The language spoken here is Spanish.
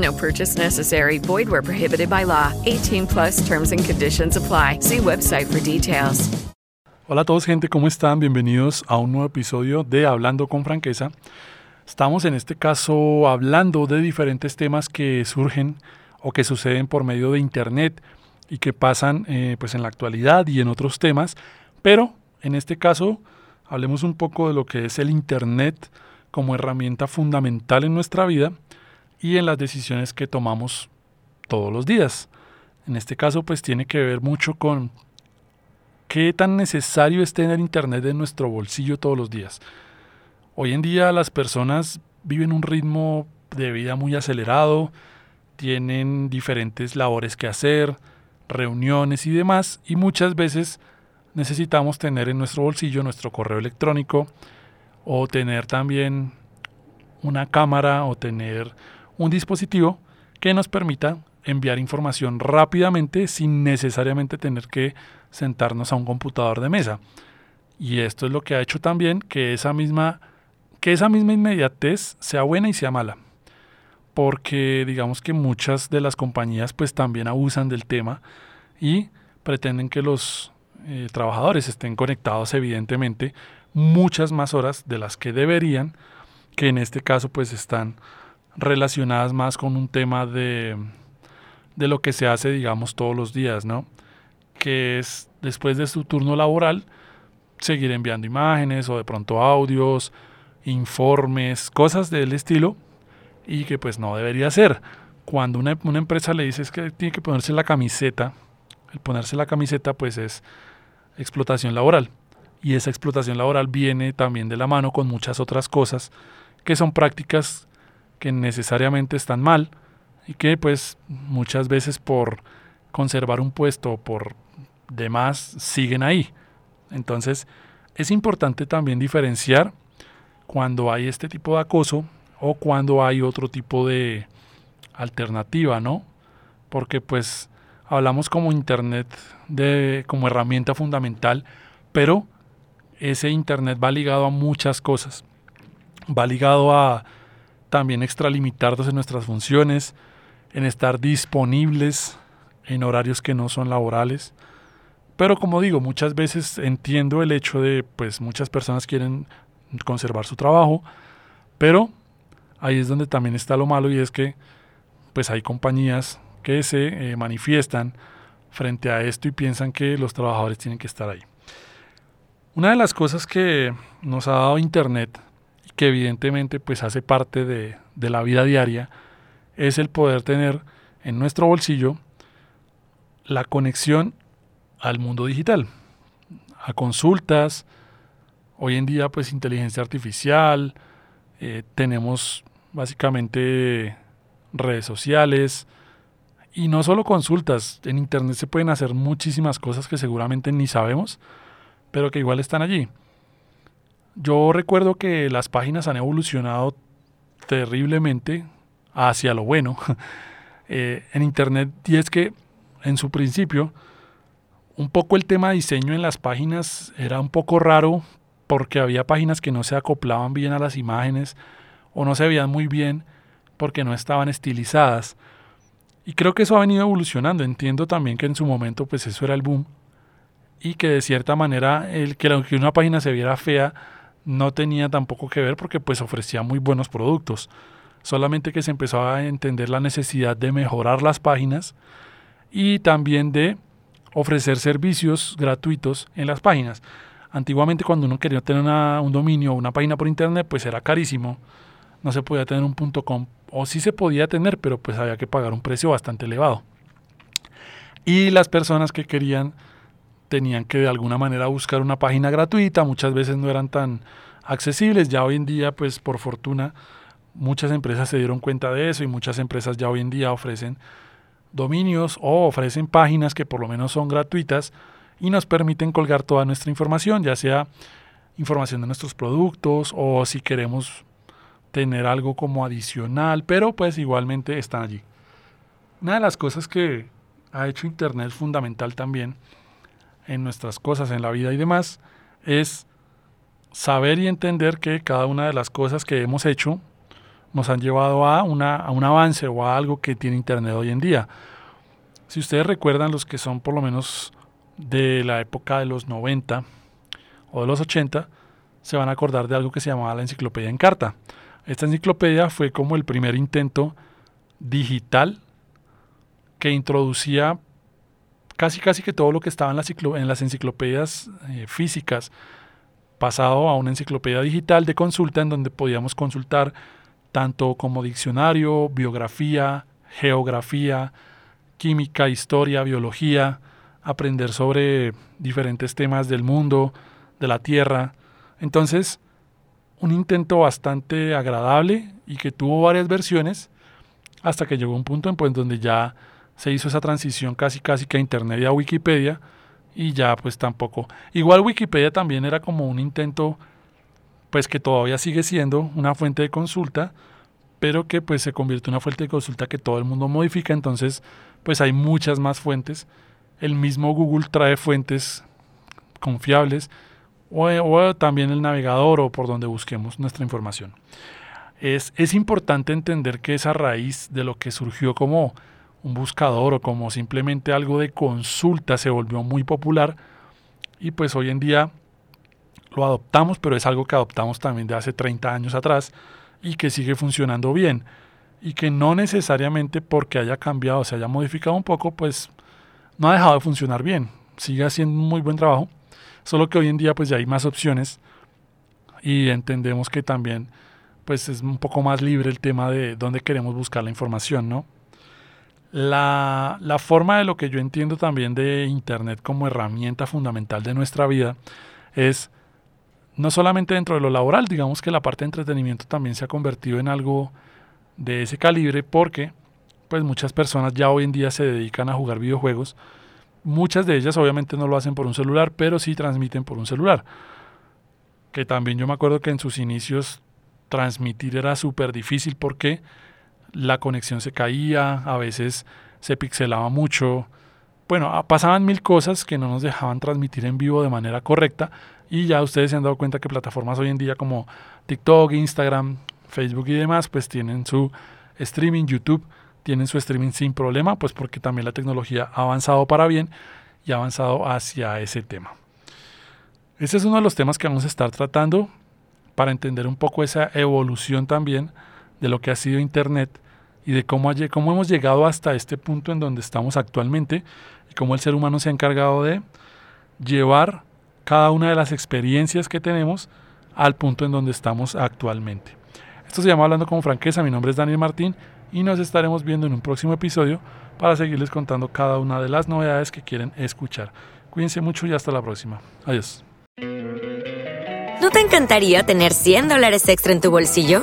No purchase necessary. Void where prohibited by law. 18 plus terms and conditions apply. See website for details. Hola a todos gente, ¿cómo están? Bienvenidos a un nuevo episodio de Hablando con Franqueza. Estamos en este caso hablando de diferentes temas que surgen o que suceden por medio de Internet y que pasan eh, pues en la actualidad y en otros temas, pero en este caso hablemos un poco de lo que es el Internet como herramienta fundamental en nuestra vida y en las decisiones que tomamos todos los días. En este caso pues tiene que ver mucho con ¿Qué tan necesario es tener Internet en nuestro bolsillo todos los días? Hoy en día las personas viven un ritmo de vida muy acelerado, tienen diferentes labores que hacer, reuniones y demás, y muchas veces necesitamos tener en nuestro bolsillo nuestro correo electrónico o tener también una cámara o tener un dispositivo que nos permita enviar información rápidamente sin necesariamente tener que sentarnos a un computador de mesa. Y esto es lo que ha hecho también que esa misma, que esa misma inmediatez sea buena y sea mala. Porque digamos que muchas de las compañías pues también abusan del tema y pretenden que los eh, trabajadores estén conectados evidentemente muchas más horas de las que deberían, que en este caso pues están relacionadas más con un tema de, de lo que se hace digamos todos los días, ¿no? que es después de su turno laboral seguir enviando imágenes o de pronto audios, informes, cosas del estilo y que pues no debería ser. Cuando una, una empresa le dice que tiene que ponerse la camiseta, el ponerse la camiseta pues es explotación laboral. Y esa explotación laboral viene también de la mano con muchas otras cosas que son prácticas que necesariamente están mal y que pues muchas veces por conservar un puesto o por demás siguen ahí. Entonces, es importante también diferenciar cuando hay este tipo de acoso o cuando hay otro tipo de alternativa, ¿no? Porque pues hablamos como internet de como herramienta fundamental, pero ese internet va ligado a muchas cosas. Va ligado a también extralimitarnos en nuestras funciones, en estar disponibles en horarios que no son laborales, pero como digo, muchas veces entiendo el hecho de, pues muchas personas quieren conservar su trabajo, pero ahí es donde también está lo malo y es que pues hay compañías que se eh, manifiestan frente a esto y piensan que los trabajadores tienen que estar ahí. Una de las cosas que nos ha dado Internet que evidentemente pues hace parte de, de la vida diaria es el poder tener en nuestro bolsillo la conexión al mundo digital, a consultas, hoy en día pues inteligencia artificial, eh, tenemos básicamente redes sociales y no solo consultas, en internet se pueden hacer muchísimas cosas que seguramente ni sabemos, pero que igual están allí. Yo recuerdo que las páginas han evolucionado terriblemente hacia lo bueno eh, en internet y es que en su principio un poco el tema de diseño en las páginas era un poco raro porque había páginas que no se acoplaban bien a las imágenes o no se veían muy bien porque no estaban estilizadas. Y creo que eso ha venido evolucionando. Entiendo también que en su momento pues eso era el boom y que de cierta manera el que una página se viera fea no tenía tampoco que ver porque pues ofrecía muy buenos productos. Solamente que se empezó a entender la necesidad de mejorar las páginas y también de ofrecer servicios gratuitos en las páginas. Antiguamente cuando uno quería tener un dominio o una página por internet, pues era carísimo. No se podía tener un .com o sí se podía tener, pero pues había que pagar un precio bastante elevado. Y las personas que querían tenían que de alguna manera buscar una página gratuita, muchas veces no eran tan accesibles, ya hoy en día pues por fortuna muchas empresas se dieron cuenta de eso y muchas empresas ya hoy en día ofrecen dominios o ofrecen páginas que por lo menos son gratuitas y nos permiten colgar toda nuestra información, ya sea información de nuestros productos o si queremos tener algo como adicional, pero pues igualmente están allí. Una de las cosas que ha hecho Internet fundamental también en nuestras cosas, en la vida y demás, es saber y entender que cada una de las cosas que hemos hecho nos han llevado a, una, a un avance o a algo que tiene Internet hoy en día. Si ustedes recuerdan los que son por lo menos de la época de los 90 o de los 80, se van a acordar de algo que se llamaba la enciclopedia en carta. Esta enciclopedia fue como el primer intento digital que introducía casi casi que todo lo que estaba en, en las enciclopedias eh, físicas pasado a una enciclopedia digital de consulta en donde podíamos consultar tanto como diccionario, biografía, geografía, química, historia, biología, aprender sobre diferentes temas del mundo, de la Tierra. Entonces, un intento bastante agradable y que tuvo varias versiones hasta que llegó un punto en pues, donde ya se hizo esa transición casi casi que a Internet y a Wikipedia y ya pues tampoco. Igual Wikipedia también era como un intento pues que todavía sigue siendo una fuente de consulta, pero que pues se convierte en una fuente de consulta que todo el mundo modifica, entonces pues hay muchas más fuentes. El mismo Google trae fuentes confiables o, también el navegador o por donde busquemos nuestra información. Es, es importante entender que esa raíz de lo que surgió como un buscador o como simplemente algo de consulta se volvió muy popular y pues hoy en día lo adoptamos, pero es algo que adoptamos también de hace 30 años atrás y que sigue funcionando bien y que no necesariamente porque haya cambiado se haya modificado un poco, pues no ha dejado de funcionar bien, sigue haciendo un muy buen trabajo, solo que hoy en día pues ya hay más opciones y entendemos que también pues es un poco más libre el tema de dónde queremos buscar la información, ¿no? La, la, forma de lo que yo entiendo también de Internet como herramienta fundamental de nuestra vida es no solamente dentro de lo laboral, digamos que la parte de entretenimiento también se ha convertido en algo de ese calibre porque pues muchas personas ya hoy en día se dedican a jugar videojuegos. Muchas de ellas obviamente no lo hacen por un celular, pero sí transmiten por un celular. Que también yo me acuerdo que en sus inicios transmitir era súper difícil porque la conexión se caía, a veces se pixelaba mucho. Bueno, pasaban mil cosas que no nos dejaban transmitir en vivo de manera correcta y ya ustedes se han dado cuenta que plataformas hoy en día como TikTok, Instagram, Facebook y demás pues tienen su streaming, YouTube tienen su streaming sin problema, pues porque también la tecnología ha avanzado para bien y ha avanzado hacia ese tema. Este es uno de los temas que vamos a estar tratando para entender un poco esa evolución también de lo que ha sido Internet y de cómo, hemos llegado hasta este punto en donde estamos actualmente y cómo el ser humano se ha encargado de llevar cada una de las experiencias que tenemos al punto en donde estamos actualmente. Esto se llama Hablando con Franqueza, mi nombre es Daniel Martín y nos estaremos viendo en un próximo episodio para seguirles contando cada una de las novedades que quieren escuchar. Cuídense mucho y hasta la próxima. Adiós. ¿No te encantaría tener 100 dólares extra en tu bolsillo?